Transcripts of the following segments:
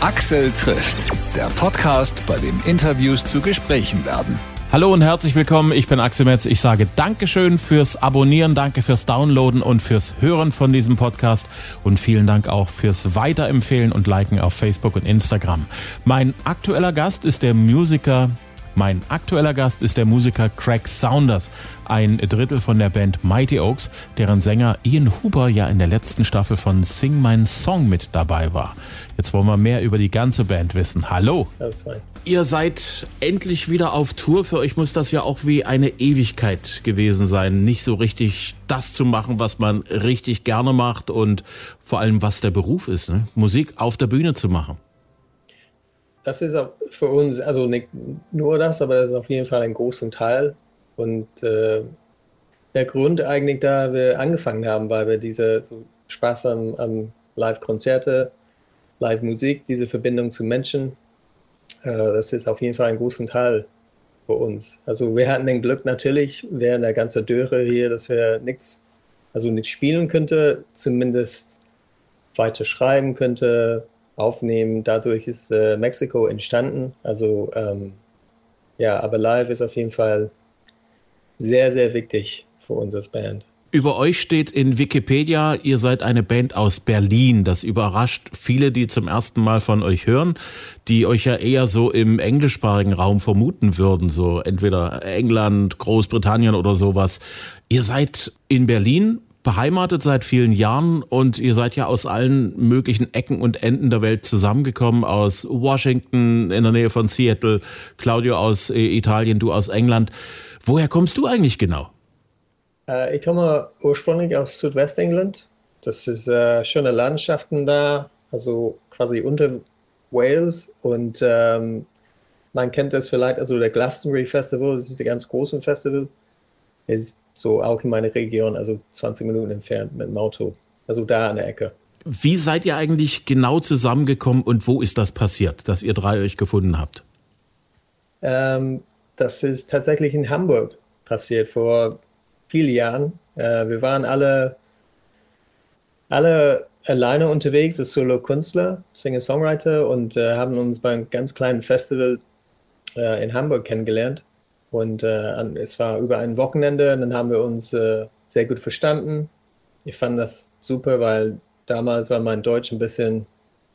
Axel trifft, der Podcast, bei dem Interviews zu Gesprächen werden. Hallo und herzlich willkommen, ich bin Axel Metz. Ich sage Dankeschön fürs Abonnieren, danke fürs Downloaden und fürs Hören von diesem Podcast und vielen Dank auch fürs Weiterempfehlen und Liken auf Facebook und Instagram. Mein aktueller Gast ist der Musiker mein aktueller Gast ist der Musiker Craig Saunders, ein Drittel von der Band Mighty Oaks, deren Sänger Ian Huber ja in der letzten Staffel von Sing My Song mit dabei war. Jetzt wollen wir mehr über die ganze Band wissen. Hallo. Alles fein. Ihr seid endlich wieder auf Tour. Für euch muss das ja auch wie eine Ewigkeit gewesen sein, nicht so richtig das zu machen, was man richtig gerne macht und vor allem was der Beruf ist, ne? Musik auf der Bühne zu machen das ist für uns, also nicht nur das, aber das ist auf jeden Fall ein großer Teil. Und äh, der Grund eigentlich, da wir angefangen haben, weil wir diese so Spaß am, am Live-Konzerte, Live-Musik, diese Verbindung zu Menschen, äh, das ist auf jeden Fall ein großer Teil für uns. Also wir hatten den Glück natürlich während der ganzen Dürre hier, dass wir nichts, also nicht spielen könnte, zumindest weiter schreiben könnte, aufnehmen. Dadurch ist äh, Mexiko entstanden. Also ähm, ja, aber live ist auf jeden Fall sehr, sehr wichtig für uns als Band. Über euch steht in Wikipedia, ihr seid eine Band aus Berlin. Das überrascht viele, die zum ersten Mal von euch hören, die euch ja eher so im englischsprachigen Raum vermuten würden, so entweder England, Großbritannien oder sowas. Ihr seid in Berlin beheimatet seit vielen Jahren und ihr seid ja aus allen möglichen Ecken und Enden der Welt zusammengekommen, aus Washington in der Nähe von Seattle, Claudio aus äh, Italien, du aus England. Woher kommst du eigentlich genau? Äh, ich komme ursprünglich aus Südwestengland. Das ist äh, schöne Landschaften da, also quasi unter Wales und ähm, man kennt das vielleicht, also der Glastonbury Festival, das ist ein ganz großes Festival, ist so auch in meiner Region, also 20 Minuten entfernt mit dem Auto. Also da an der Ecke. Wie seid ihr eigentlich genau zusammengekommen und wo ist das passiert, dass ihr drei euch gefunden habt? Ähm, das ist tatsächlich in Hamburg passiert vor vielen Jahren. Äh, wir waren alle, alle alleine unterwegs als Solo-Künstler, Singer-Songwriter und äh, haben uns beim ganz kleinen Festival äh, in Hamburg kennengelernt. Und äh, es war über ein Wochenende, dann haben wir uns äh, sehr gut verstanden. Ich fand das super, weil damals war mein Deutsch ein bisschen,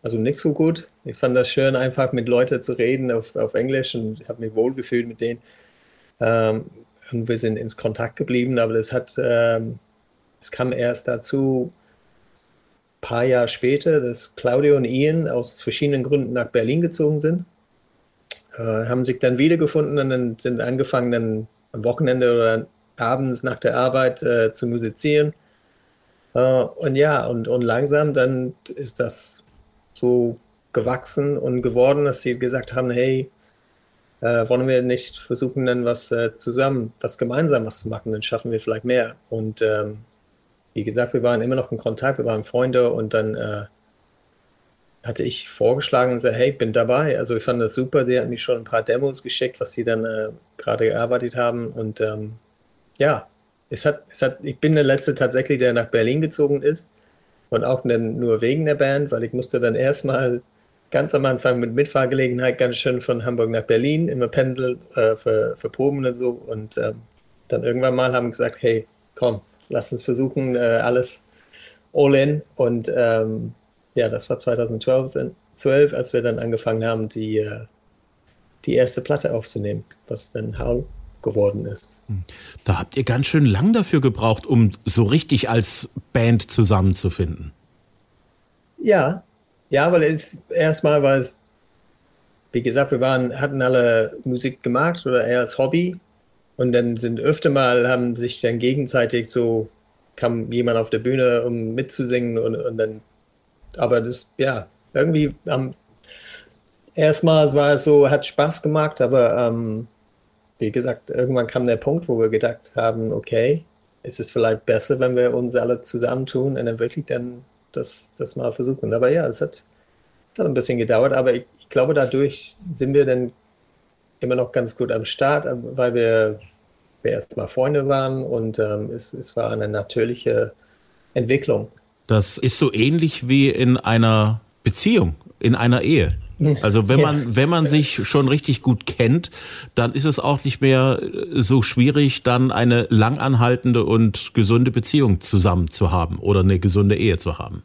also nicht so gut. Ich fand das schön, einfach mit Leuten zu reden auf, auf Englisch und habe mich wohlgefühlt mit denen. Ähm, und wir sind ins Kontakt geblieben, aber das hat, ähm, es kam erst dazu, ein paar Jahre später, dass Claudio und Ian aus verschiedenen Gründen nach Berlin gezogen sind äh, haben sich dann wiedergefunden und dann sind angefangen, dann am Wochenende oder abends nach der Arbeit äh, zu musizieren. Äh, und ja, und, und langsam dann ist das so gewachsen und geworden, dass sie gesagt haben, hey, äh, wollen wir nicht versuchen, dann was äh, zusammen, was gemeinsam was zu machen, dann schaffen wir vielleicht mehr. Und ähm, wie gesagt, wir waren immer noch in Kontakt, wir waren Freunde und dann äh, hatte ich vorgeschlagen und gesagt, hey, ich bin dabei. Also ich fand das super. Sie hat mich schon ein paar Demos geschickt, was sie dann äh, gerade gearbeitet haben. Und ähm, ja, es hat, es hat, ich bin der Letzte tatsächlich, der nach Berlin gezogen ist. Und auch nur wegen der Band, weil ich musste dann erstmal ganz am Anfang mit Mitfahrgelegenheit ganz schön von Hamburg nach Berlin, immer pendeln äh, für, für Proben und so. Und ähm, dann irgendwann mal haben gesagt, hey, komm, lass uns versuchen, äh, alles all in. Und ähm, ja, das war 2012, 12, als wir dann angefangen haben, die, äh, die erste Platte aufzunehmen, was dann Howl geworden ist. Hm. Da habt ihr ganz schön lang dafür gebraucht, um so richtig als Band zusammenzufinden. Ja, ja, weil es erstmal war es, wie gesagt, wir waren, hatten alle Musik gemacht oder eher als Hobby und dann sind öfter mal, haben sich dann gegenseitig so, kam jemand auf der Bühne, um mitzusingen und, und dann aber das, ja, irgendwie ähm, erstmal war es so, hat Spaß gemacht, aber ähm, wie gesagt, irgendwann kam der Punkt, wo wir gedacht haben, okay, ist es vielleicht besser, wenn wir uns alle zusammentun und dann wirklich dann das, das mal versuchen. Aber ja, es hat, es hat ein bisschen gedauert, aber ich, ich glaube, dadurch sind wir dann immer noch ganz gut am Start, weil wir, wir erst mal Freunde waren und ähm, es, es war eine natürliche Entwicklung. Das ist so ähnlich wie in einer Beziehung. in einer Ehe. Also wenn man, wenn man sich schon richtig gut kennt, dann ist es auch nicht mehr so schwierig, dann eine langanhaltende und gesunde Beziehung zusammen zu haben oder eine gesunde Ehe zu haben.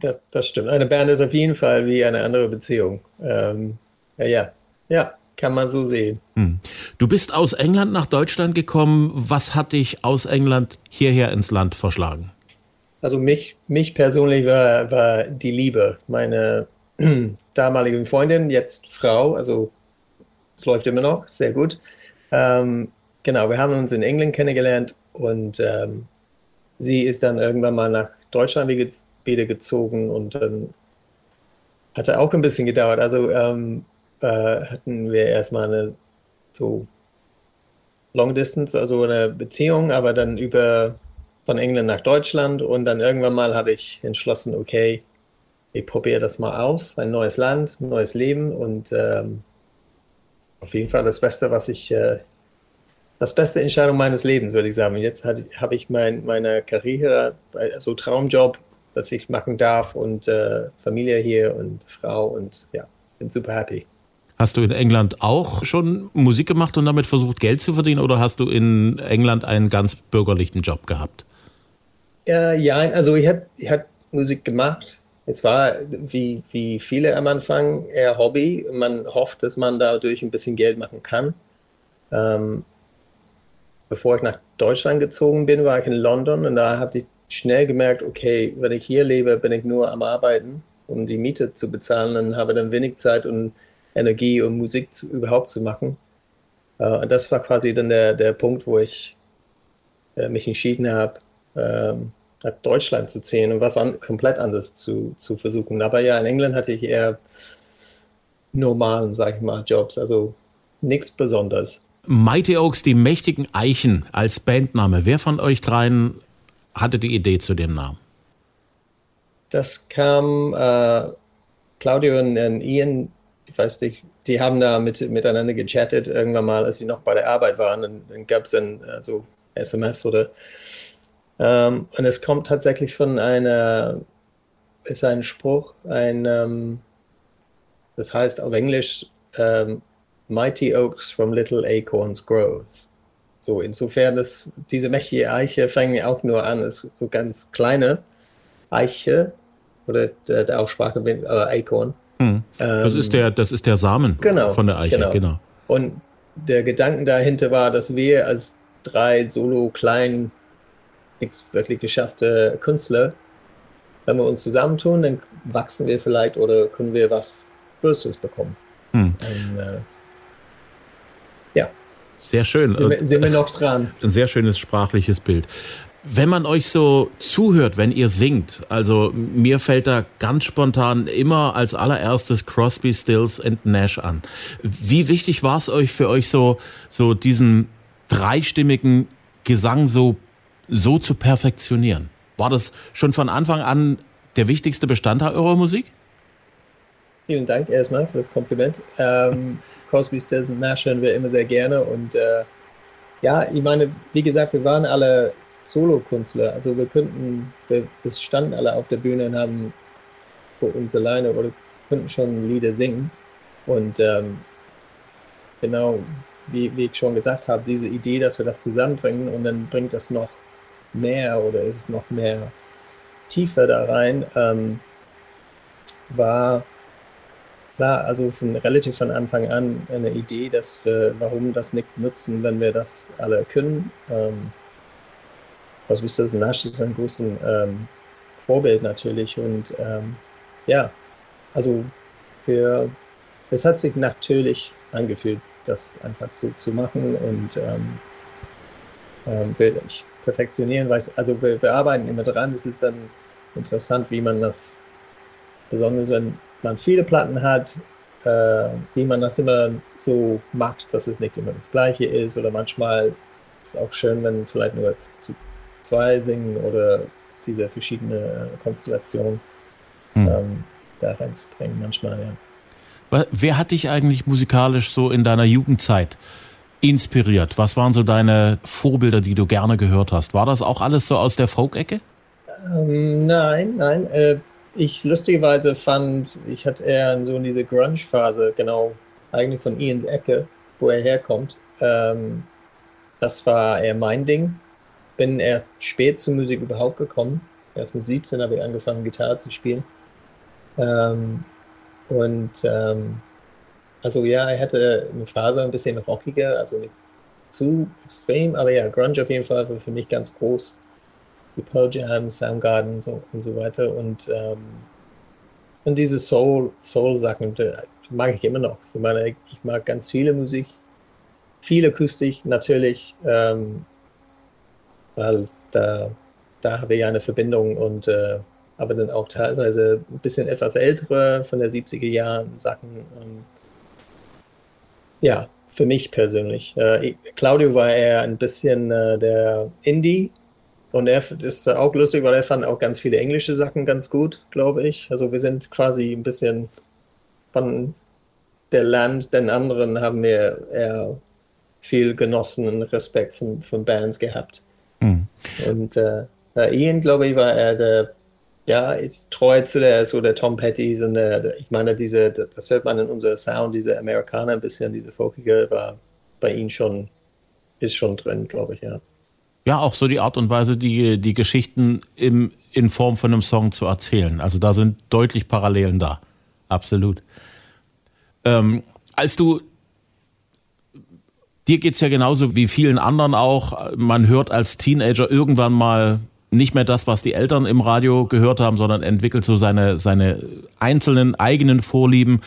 Das, das stimmt. Eine Band ist auf jeden Fall wie eine andere Beziehung. Ähm, ja, ja, ja, kann man so sehen. Hm. Du bist aus England nach Deutschland gekommen. Was hat dich aus England hierher ins Land verschlagen? Also mich, mich persönlich war, war die Liebe. Meine damaligen Freundin, jetzt Frau, also es läuft immer noch, sehr gut. Ähm, genau, wir haben uns in England kennengelernt und ähm, sie ist dann irgendwann mal nach Deutschland wieder gezogen und dann hatte auch ein bisschen gedauert. Also ähm, äh, hatten wir erstmal eine so Long Distance, also eine Beziehung, aber dann über von England nach Deutschland und dann irgendwann mal habe ich entschlossen, okay, ich probiere das mal aus, ein neues Land, ein neues Leben und ähm, auf jeden Fall das Beste, was ich, äh, das beste Entscheidung meines Lebens, würde ich sagen. Jetzt habe ich mein, meine Karriere, also Traumjob, das ich machen darf und äh, Familie hier und Frau und ja, bin super happy. Hast du in England auch schon Musik gemacht und damit versucht, Geld zu verdienen oder hast du in England einen ganz bürgerlichen Job gehabt? Äh, ja, also ich habe ich hab Musik gemacht, es war wie, wie viele am Anfang eher Hobby. Man hofft, dass man dadurch ein bisschen Geld machen kann. Ähm, bevor ich nach Deutschland gezogen bin, war ich in London und da habe ich schnell gemerkt, okay, wenn ich hier lebe, bin ich nur am Arbeiten, um die Miete zu bezahlen und habe dann wenig Zeit und Energie, um Musik zu, überhaupt zu machen. Äh, und das war quasi dann der, der Punkt, wo ich äh, mich entschieden habe, ähm, nach Deutschland zu ziehen und was an, komplett anderes zu, zu versuchen. Aber ja, in England hatte ich eher normalen, sag ich mal, Jobs, also nichts Besonderes. Mighty Oaks, die mächtigen Eichen als Bandname. Wer von euch dreien hatte die Idee zu dem Namen? Das kam äh, Claudio und, und, Ian, ich weiß nicht, die haben da mit, miteinander gechattet irgendwann mal, als sie noch bei der Arbeit waren. Dann, dann gab es dann äh, so SMS oder ähm, und es kommt tatsächlich von einer, ist ein Spruch, ein, ähm, das heißt auf Englisch, ähm, Mighty Oaks from Little Acorns Grows. So, insofern, dass diese mächtige Eiche fängt auch nur an, ist so ganz kleine Eiche oder der, der Aussprache äh, Acorn. Hm. Das, ist der, das ist der Samen genau, von der Eiche, genau. genau. Und der Gedanke dahinter war, dass wir als drei solo kleinen nichts wirklich geschaffte Künstler, wenn wir uns zusammentun, dann wachsen wir vielleicht oder können wir was Größeres bekommen. Hm. Und, äh, ja. Sehr schön. Sind wir, sind wir noch dran. Ein sehr schönes sprachliches Bild. Wenn man euch so zuhört, wenn ihr singt, also mir fällt da ganz spontan immer als allererstes Crosby, Stills and Nash an. Wie wichtig war es euch für euch so, so diesen dreistimmigen Gesang so so zu perfektionieren? War das schon von Anfang an der wichtigste Bestandteil eurer Musik? Vielen Dank erstmal für das Kompliment. Ähm, Crosby, Stills Nash hören wir immer sehr gerne und äh, ja, ich meine, wie gesagt, wir waren alle Solo-Künstler, also wir könnten, wir, standen alle auf der Bühne und haben für uns alleine oder könnten schon Lieder singen und ähm, genau, wie, wie ich schon gesagt habe, diese Idee, dass wir das zusammenbringen und dann bringt das noch mehr oder ist es noch mehr tiefer da rein, ähm, war, war also von, relativ von Anfang an eine Idee, dass wir, warum das nicht nutzen, wenn wir das alle können. Ähm, was ist das? Nash ist ein großes ähm, Vorbild natürlich und ähm, ja, also wir, es hat sich natürlich angefühlt, das einfach zu, zu machen und ähm, ähm, ich perfektionieren, weiß, also wir, wir, arbeiten immer dran. Es ist dann interessant, wie man das, besonders wenn man viele Platten hat, äh, wie man das immer so macht, dass es nicht immer das Gleiche ist. Oder manchmal ist es auch schön, wenn vielleicht nur zu zwei singen oder diese verschiedenen Konstellationen hm. ähm, da reinzubringen. Manchmal, ja. Wer hat dich eigentlich musikalisch so in deiner Jugendzeit inspiriert? Was waren so deine Vorbilder, die du gerne gehört hast? War das auch alles so aus der Folk-Ecke? Ähm, nein, nein. Äh, ich lustigerweise fand, ich hatte eher so diese Grunge-Phase, genau, eigentlich von Ians Ecke, wo er herkommt. Ähm, das war eher mein Ding. Bin erst spät zur Musik überhaupt gekommen. Erst mit 17 habe ich angefangen, Gitarre zu spielen. Ähm, und ähm, also ja, er hatte eine Phase ein bisschen rockiger, also nicht zu extrem, aber ja, Grunge auf jeden Fall war für mich ganz groß. Die Pearl Jam, Soundgarden so, und so weiter. Und, ähm, und diese Soul, Soul-Sachen mag ich immer noch. Ich meine, ich mag ganz viele Musik, viel Akustik natürlich, ähm, weil da, da habe ich eine Verbindung und äh, aber dann auch teilweise ein bisschen etwas ältere von der 70er Jahren Sachen. Ähm, ja, für mich persönlich. Äh, Claudio war eher ein bisschen äh, der Indie und er ist auch lustig, weil er fand auch ganz viele englische Sachen ganz gut, glaube ich. Also wir sind quasi ein bisschen von der Land, den anderen haben wir eher viel genossen und Respekt von, von Bands gehabt. Mhm. Und äh, Ian, glaube ich, war er der ja, ist treu zu der, so der Tom Petty, und der, ich meine, diese, das hört man in unserem Sound, diese Amerikaner ein bisschen, diese folkige, war bei ihm schon, ist schon drin, glaube ich, ja. Ja, auch so die Art und Weise, die, die Geschichten im, in Form von einem Song zu erzählen. Also da sind deutlich Parallelen da. Absolut. Ähm, als du Dir geht's ja genauso wie vielen anderen auch. Man hört als Teenager irgendwann mal nicht mehr das, was die Eltern im Radio gehört haben, sondern entwickelt so seine, seine einzelnen eigenen Vorlieben.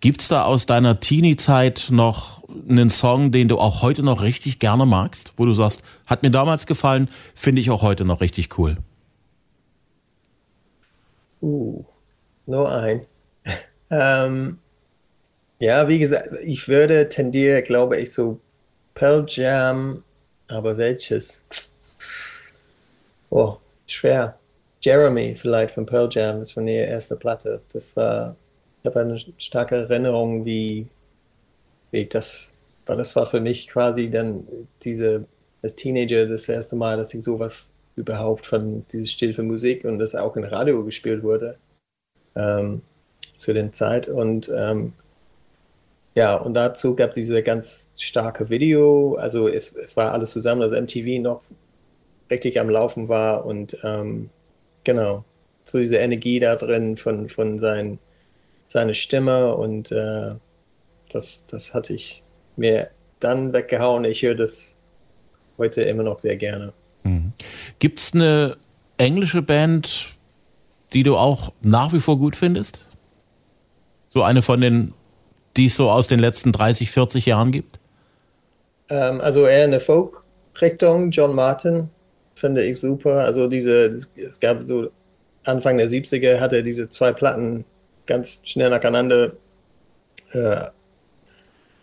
Gibt's da aus deiner Teenie-Zeit noch einen Song, den du auch heute noch richtig gerne magst, wo du sagst, hat mir damals gefallen, finde ich auch heute noch richtig cool? Uh, nur ein. ähm, ja, wie gesagt, ich würde tendieren, glaube ich, so Pearl Jam, aber welches? Oh, schwer. Jeremy vielleicht von Pearl Jam, das war ihre erste Platte. Das war, ich habe eine starke Erinnerung, wie, wie das, weil das war für mich quasi dann diese, als Teenager das erste Mal, dass ich sowas überhaupt von dieses Stil für Musik und das auch in Radio gespielt wurde ähm, zu den Zeit und ähm, ja, und dazu gab es diese ganz starke Video, also es, es war alles zusammen, also MTV noch richtig am Laufen war und ähm, genau, so diese Energie da drin von, von sein, seiner Stimme und äh, das, das hatte ich mir dann weggehauen. Ich höre das heute immer noch sehr gerne. Mhm. Gibt es eine englische Band, die du auch nach wie vor gut findest? So eine von den, die es so aus den letzten 30, 40 Jahren gibt? Ähm, also eher eine Folk-Richtung, John Martin finde ich super. Also diese, es gab so Anfang der 70er hatte er diese zwei Platten ganz schnell nacheinander äh,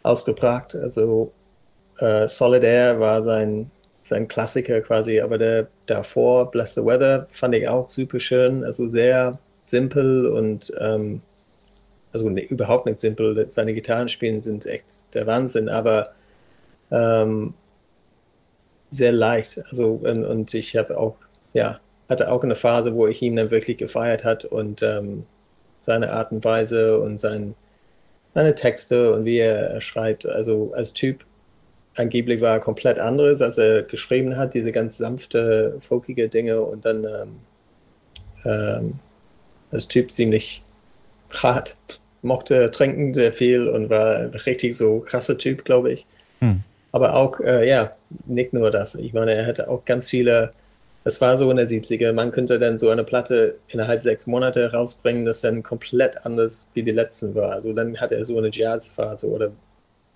ausgebracht. Also äh, Solidaire war sein, sein Klassiker quasi, aber der davor, Bless the Weather, fand ich auch super schön. Also sehr simpel und ähm, also nee, überhaupt nicht simpel. Seine Gitarrenspielen sind echt der Wahnsinn, aber ähm, sehr leicht. Also und, und ich habe auch, ja, hatte auch eine Phase, wo ich ihn dann wirklich gefeiert hat und ähm, seine Art und Weise und sein, seine Texte und wie er schreibt. Also als Typ angeblich war er komplett anderes, als er geschrieben hat, diese ganz sanfte, folkige Dinge und dann ähm, ähm, als Typ ziemlich hart, mochte trinken sehr viel und war richtig so krasser Typ, glaube ich. Aber auch, äh, ja, nicht nur das. Ich meine, er hatte auch ganz viele, es war so in der 70er, man könnte dann so eine Platte innerhalb sechs Monate rausbringen, das dann komplett anders wie die letzten war. Also dann hat er so eine Jazzphase oder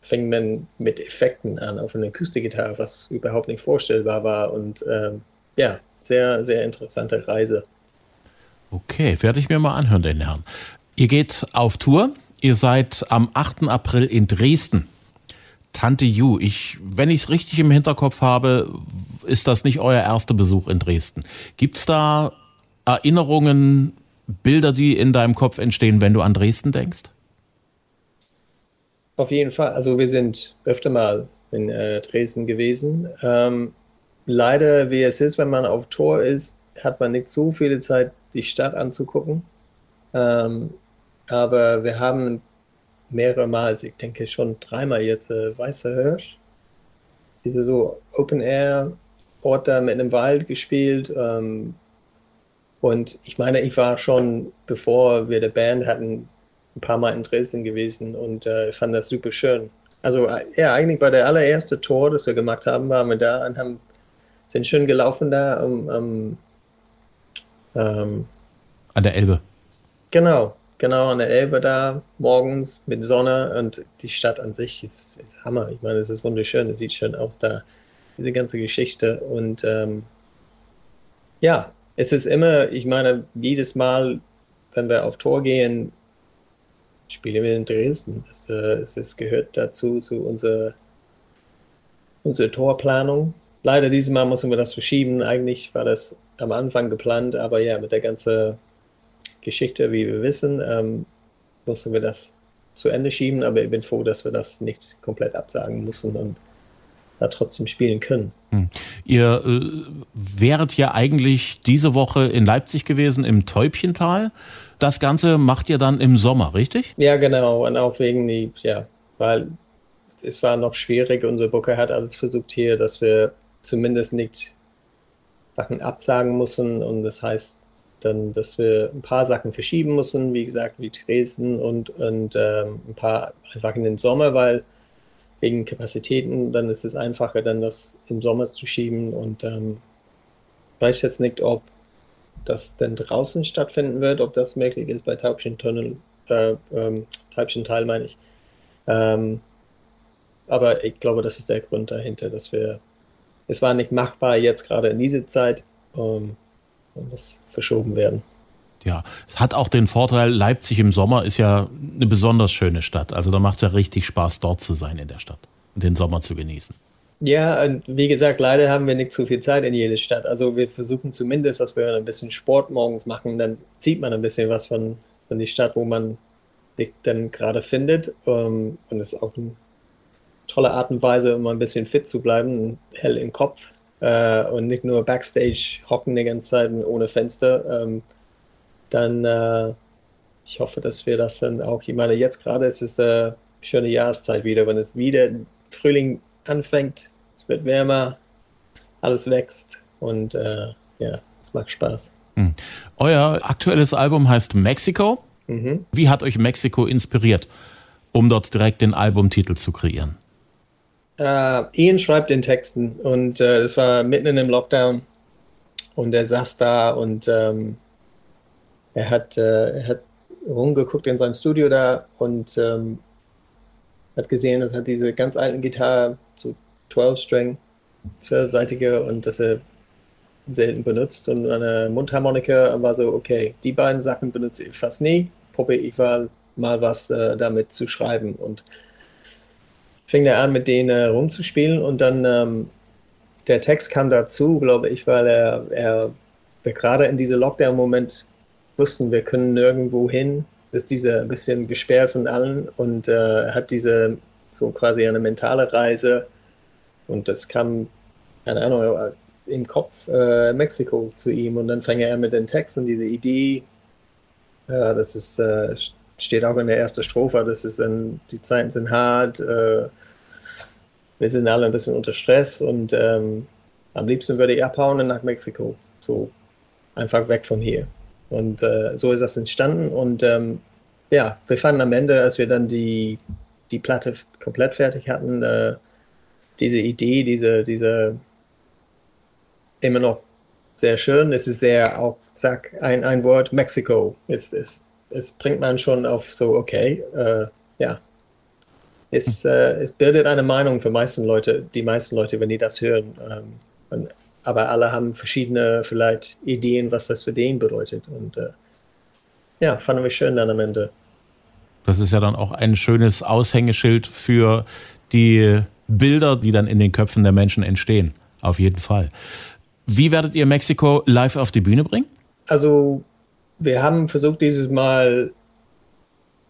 fing man mit Effekten an auf einer Akustikgitarre, was überhaupt nicht vorstellbar war. Und ähm, ja, sehr, sehr interessante Reise. Okay, werde ich mir mal anhören, den Herrn. Ihr geht auf Tour. Ihr seid am 8. April in Dresden. Tante Ju, ich, wenn ich es richtig im Hinterkopf habe, ist das nicht euer erster Besuch in Dresden. Gibt es da Erinnerungen, Bilder, die in deinem Kopf entstehen, wenn du an Dresden denkst? Auf jeden Fall. Also wir sind öfter mal in äh, Dresden gewesen. Ähm, leider, wie es ist, wenn man auf Tor ist, hat man nicht so viele Zeit, die Stadt anzugucken. Ähm, aber wir haben mehrere Mal, also ich denke schon dreimal jetzt äh, Weißer Hirsch, diese so Open Air Ort da mit einem Wald gespielt. Ähm, und ich meine, ich war schon, bevor wir die Band hatten, ein paar Mal in Dresden gewesen und äh, fand das super schön. Also äh, ja, eigentlich bei der allererste Tour, das wir gemacht haben, waren wir da und haben sind schön gelaufen da um, um ähm, an der Elbe. Genau, genau an der Elbe da morgens mit Sonne und die Stadt an sich ist, ist Hammer. Ich meine, es ist wunderschön, es sieht schön aus da, diese ganze Geschichte und ähm, ja, es ist immer, ich meine, jedes Mal, wenn wir auf Tor gehen, spielen wir in Dresden. Das, äh, das gehört dazu, zu unserer, unserer Torplanung. Leider dieses Mal mussten wir das verschieben. Eigentlich war das am Anfang geplant, aber ja, mit der ganzen Geschichte, wie wir wissen, ähm, mussten wir das zu Ende schieben. Aber ich bin froh, dass wir das nicht komplett absagen mussten und da trotzdem spielen können. Hm. Ihr äh, wäret ja eigentlich diese Woche in Leipzig gewesen, im Täubchental. Das Ganze macht ihr dann im Sommer, richtig? Ja, genau. Und auch wegen die, ja, weil es war noch schwierig. Unser Booker hat alles versucht hier, dass wir zumindest nicht Sachen absagen müssen. Und das heißt dann, dass wir ein paar Sachen verschieben müssen, wie gesagt, wie Dresden und, und ähm, ein paar einfach in den Sommer, weil wegen Kapazitäten, dann ist es einfacher, dann das im Sommer zu schieben. Und ähm, weiß jetzt nicht, ob das denn draußen stattfinden wird, ob das möglich ist bei Taubchentunnel, äh, ähm, Taubchental meine ich. Ähm, aber ich glaube, das ist der Grund dahinter, dass wir, es war nicht machbar jetzt gerade in dieser Zeit ähm, und muss verschoben werden. Ja, es hat auch den Vorteil, Leipzig im Sommer ist ja eine besonders schöne Stadt. Also da macht es ja richtig Spaß, dort zu sein in der Stadt und den Sommer zu genießen. Ja, und wie gesagt, leider haben wir nicht zu viel Zeit in jeder Stadt. Also wir versuchen zumindest, dass wir ein bisschen Sport morgens machen, dann sieht man ein bisschen was von, von der Stadt, wo man sich dann gerade findet. Ähm, und es ist auch eine tolle Art und Weise, um ein bisschen fit zu bleiben, hell im Kopf äh, und nicht nur Backstage hocken die ganze Zeit ohne Fenster. Ähm, dann, äh, ich hoffe, dass wir das dann auch, ich meine, jetzt gerade ist es eine schöne Jahreszeit wieder, wenn es wieder Frühling anfängt, es wird wärmer, alles wächst und äh, ja, es macht Spaß. Hm. Euer aktuelles Album heißt Mexico. Mhm. Wie hat euch Mexiko inspiriert, um dort direkt den Albumtitel zu kreieren? Uh, Ian schreibt den Texten und äh, es war mitten in dem Lockdown und er saß da und ähm, er, hat, äh, er hat rumgeguckt in sein Studio da und ähm, hat gesehen, es hat diese ganz alten Gitarre, so 12-String, 12-seitige und das er selten benutzt und eine Mundharmonika war so, okay, die beiden Sachen benutze ich fast nie, probiere ich mal, mal was äh, damit zu schreiben und fing er an, mit denen äh, rumzuspielen und dann ähm, der Text kam dazu, glaube ich, weil er, er gerade in diesem Lockdown-Moment wussten, wir können nirgendwo hin, ist dieser ein bisschen gesperrt von allen und äh, hat diese so quasi eine mentale Reise und das kam, keine Ahnung, im Kopf äh, Mexiko zu ihm und dann fing er mit den Texten, diese Idee, äh, das ist, äh, steht auch in der ersten Strophe, das ist dann, die Zeiten sind hart, äh, wir sind alle ein bisschen unter Stress und ähm, am liebsten würde ich abhauen nach Mexiko, so einfach weg von hier. Und äh, so ist das entstanden. Und ähm, ja, wir fanden am Ende, als wir dann die, die Platte komplett fertig hatten, äh, diese Idee, diese, diese immer noch sehr schön. Es ist sehr auch, zack, ein, ein Wort, Mexiko. Es, es, es bringt man schon auf so, okay, äh, ja. Es, äh, es bildet eine Meinung für meisten Leute, die meisten Leute, wenn die das hören. Ähm, und aber alle haben verschiedene vielleicht Ideen, was das für den bedeutet. Und äh, ja, fanden wir schön dann am Ende. Das ist ja dann auch ein schönes Aushängeschild für die Bilder, die dann in den Köpfen der Menschen entstehen. Auf jeden Fall. Wie werdet ihr Mexiko live auf die Bühne bringen? Also, wir haben versucht dieses Mal,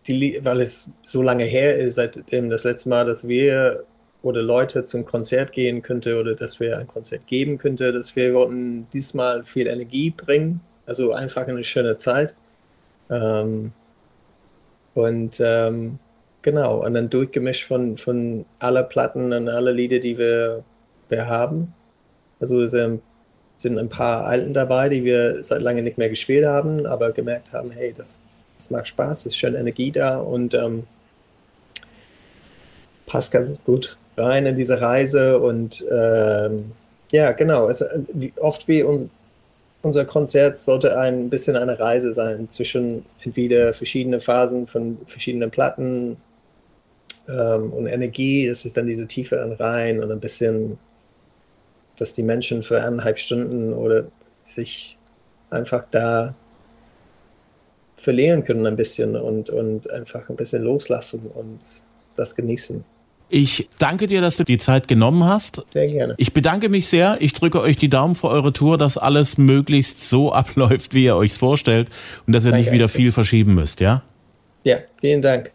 die, weil es so lange her ist, seitdem das letzte Mal, dass wir oder Leute zum Konzert gehen könnte oder dass wir ein Konzert geben könnte, dass wir wollten diesmal viel Energie bringen, also einfach eine schöne Zeit. Ähm, und ähm, genau, und dann durchgemischt von, von aller Platten und alle Lieder, die wir, wir haben. Also sind, sind ein paar Alten dabei, die wir seit lange nicht mehr gespielt haben, aber gemerkt haben, hey, das, das macht Spaß, es ist schön Energie da und ähm, passt ganz gut rein in diese Reise und ähm, ja, genau. Es, oft wie uns, unser Konzert sollte ein bisschen eine Reise sein zwischen entweder verschiedene Phasen von verschiedenen Platten ähm, und Energie. Es ist dann diese Tiefe an rein und ein bisschen, dass die Menschen für eineinhalb Stunden oder sich einfach da verlieren können ein bisschen und, und einfach ein bisschen loslassen und das genießen. Ich danke dir, dass du die Zeit genommen hast. Sehr gerne. Ich bedanke mich sehr. Ich drücke euch die Daumen für eure Tour, dass alles möglichst so abläuft, wie ihr euch vorstellt und dass ihr danke, nicht wieder viel verschieben müsst, ja? Ja, vielen Dank.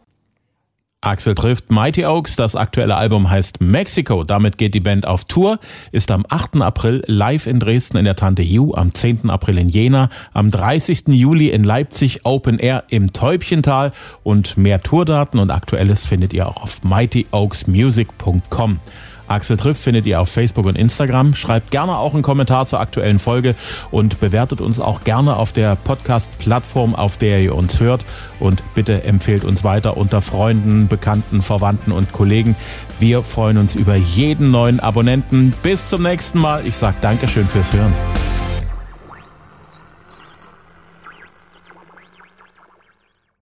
Axel trifft Mighty Oaks. Das aktuelle Album heißt Mexico. Damit geht die Band auf Tour, ist am 8. April live in Dresden in der Tante Ju, am 10. April in Jena, am 30. Juli in Leipzig Open Air im Täubchental und mehr Tourdaten und Aktuelles findet ihr auch auf mightyoaksmusic.com. Axel trifft findet ihr auf Facebook und Instagram. Schreibt gerne auch einen Kommentar zur aktuellen Folge und bewertet uns auch gerne auf der Podcast-Plattform, auf der ihr uns hört. Und bitte empfehlt uns weiter unter Freunden, Bekannten, Verwandten und Kollegen. Wir freuen uns über jeden neuen Abonnenten. Bis zum nächsten Mal. Ich sage Dankeschön fürs Hören.